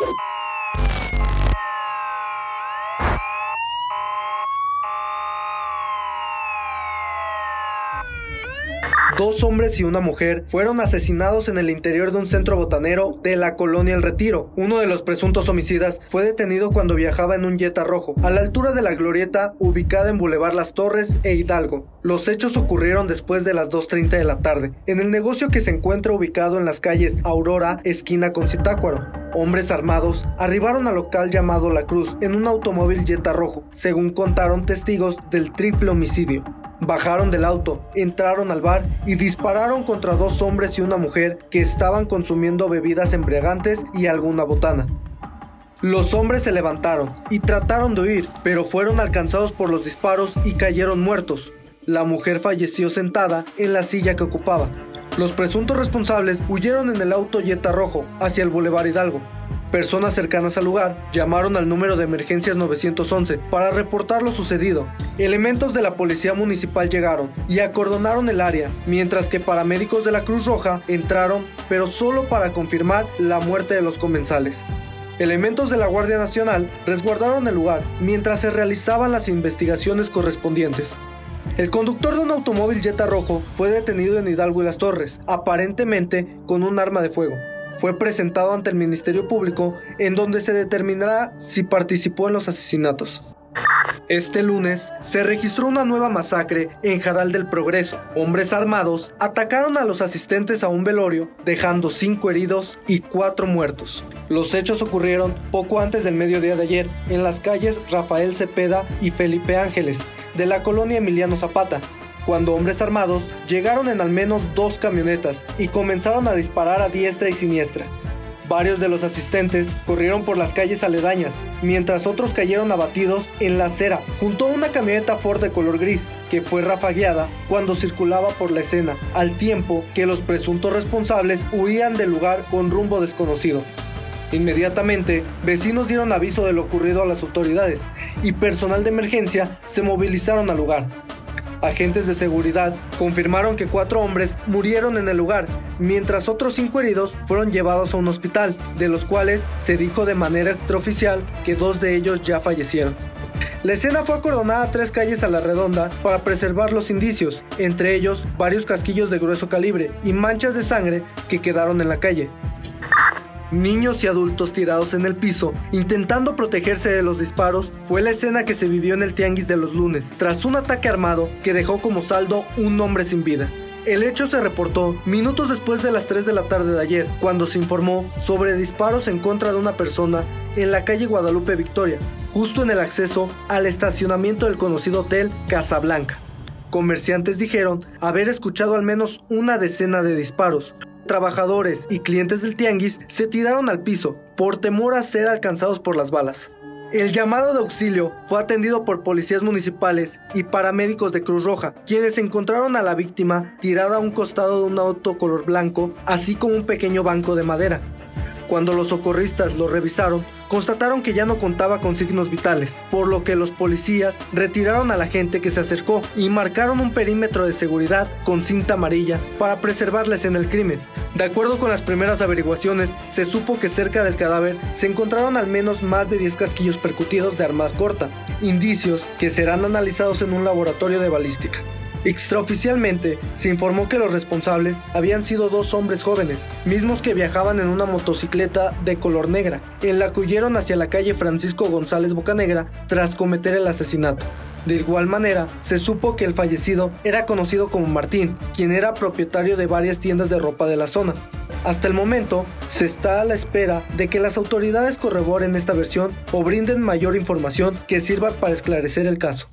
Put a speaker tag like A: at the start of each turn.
A: Bye. Dos hombres y una mujer fueron asesinados en el interior de un centro botanero de la colonia El Retiro. Uno de los presuntos homicidas fue detenido cuando viajaba en un Jetta rojo, a la altura de la glorieta ubicada en Boulevard Las Torres e Hidalgo. Los hechos ocurrieron después de las 2.30 de la tarde, en el negocio que se encuentra ubicado en las calles Aurora, esquina con Citácuaro. Hombres armados arribaron al local llamado La Cruz en un automóvil Jetta rojo, según contaron testigos del triple homicidio. Bajaron del auto, entraron al bar y dispararon contra dos hombres y una mujer que estaban consumiendo bebidas embriagantes y alguna botana. Los hombres se levantaron y trataron de huir, pero fueron alcanzados por los disparos y cayeron muertos. La mujer falleció sentada en la silla que ocupaba. Los presuntos responsables huyeron en el auto Jetta rojo hacia el Boulevard Hidalgo, Personas cercanas al lugar llamaron al número de emergencias 911 para reportar lo sucedido. Elementos de la policía municipal llegaron y acordonaron el área, mientras que paramédicos de la Cruz Roja entraron, pero solo para confirmar la muerte de los comensales. Elementos de la Guardia Nacional resguardaron el lugar mientras se realizaban las investigaciones correspondientes. El conductor de un automóvil Jetta rojo fue detenido en Hidalgo y las Torres, aparentemente con un arma de fuego fue presentado ante el Ministerio Público en donde se determinará si participó en los asesinatos. Este lunes se registró una nueva masacre en Jaral del Progreso. Hombres armados atacaron a los asistentes a un velorio, dejando cinco heridos y cuatro muertos. Los hechos ocurrieron poco antes del mediodía de ayer en las calles Rafael Cepeda y Felipe Ángeles de la colonia Emiliano Zapata, cuando hombres armados llegaron en al menos dos camionetas y comenzaron a disparar a diestra y siniestra. Varios de los asistentes corrieron por las calles aledañas, mientras otros cayeron abatidos en la acera junto a una camioneta Ford de color gris, que fue rafagueada cuando circulaba por la escena, al tiempo que los presuntos responsables huían del lugar con rumbo desconocido. Inmediatamente, vecinos dieron aviso de lo ocurrido a las autoridades y personal de emergencia se movilizaron al lugar. Agentes de seguridad confirmaron que cuatro hombres murieron en el lugar, mientras otros cinco heridos fueron llevados a un hospital, de los cuales se dijo de manera extraoficial que dos de ellos ya fallecieron. La escena fue acordonada a tres calles a la redonda para preservar los indicios, entre ellos varios casquillos de grueso calibre y manchas de sangre que quedaron en la calle. Niños y adultos tirados en el piso, intentando protegerse de los disparos, fue la escena que se vivió en el Tianguis de los lunes, tras un ataque armado que dejó como saldo un hombre sin vida. El hecho se reportó minutos después de las 3 de la tarde de ayer, cuando se informó sobre disparos en contra de una persona en la calle Guadalupe Victoria, justo en el acceso al estacionamiento del conocido hotel Casablanca. Comerciantes dijeron haber escuchado al menos una decena de disparos, trabajadores y clientes del tianguis se tiraron al piso por temor a ser alcanzados por las balas. El llamado de auxilio fue atendido por policías municipales y paramédicos de Cruz Roja, quienes encontraron a la víctima tirada a un costado de un auto color blanco, así como un pequeño banco de madera. Cuando los socorristas lo revisaron, constataron que ya no contaba con signos vitales, por lo que los policías retiraron a la gente que se acercó y marcaron un perímetro de seguridad con cinta amarilla para preservarles en el crimen. De acuerdo con las primeras averiguaciones, se supo que cerca del cadáver se encontraron al menos más de 10 casquillos percutidos de arma corta, indicios que serán analizados en un laboratorio de balística. Extraoficialmente, se informó que los responsables habían sido dos hombres jóvenes, mismos que viajaban en una motocicleta de color negra, en la que huyeron hacia la calle Francisco González Bocanegra tras cometer el asesinato. De igual manera, se supo que el fallecido era conocido como Martín, quien era propietario de varias tiendas de ropa de la zona. Hasta el momento, se está a la espera de que las autoridades corroboren esta versión o brinden mayor información que sirva para esclarecer el caso.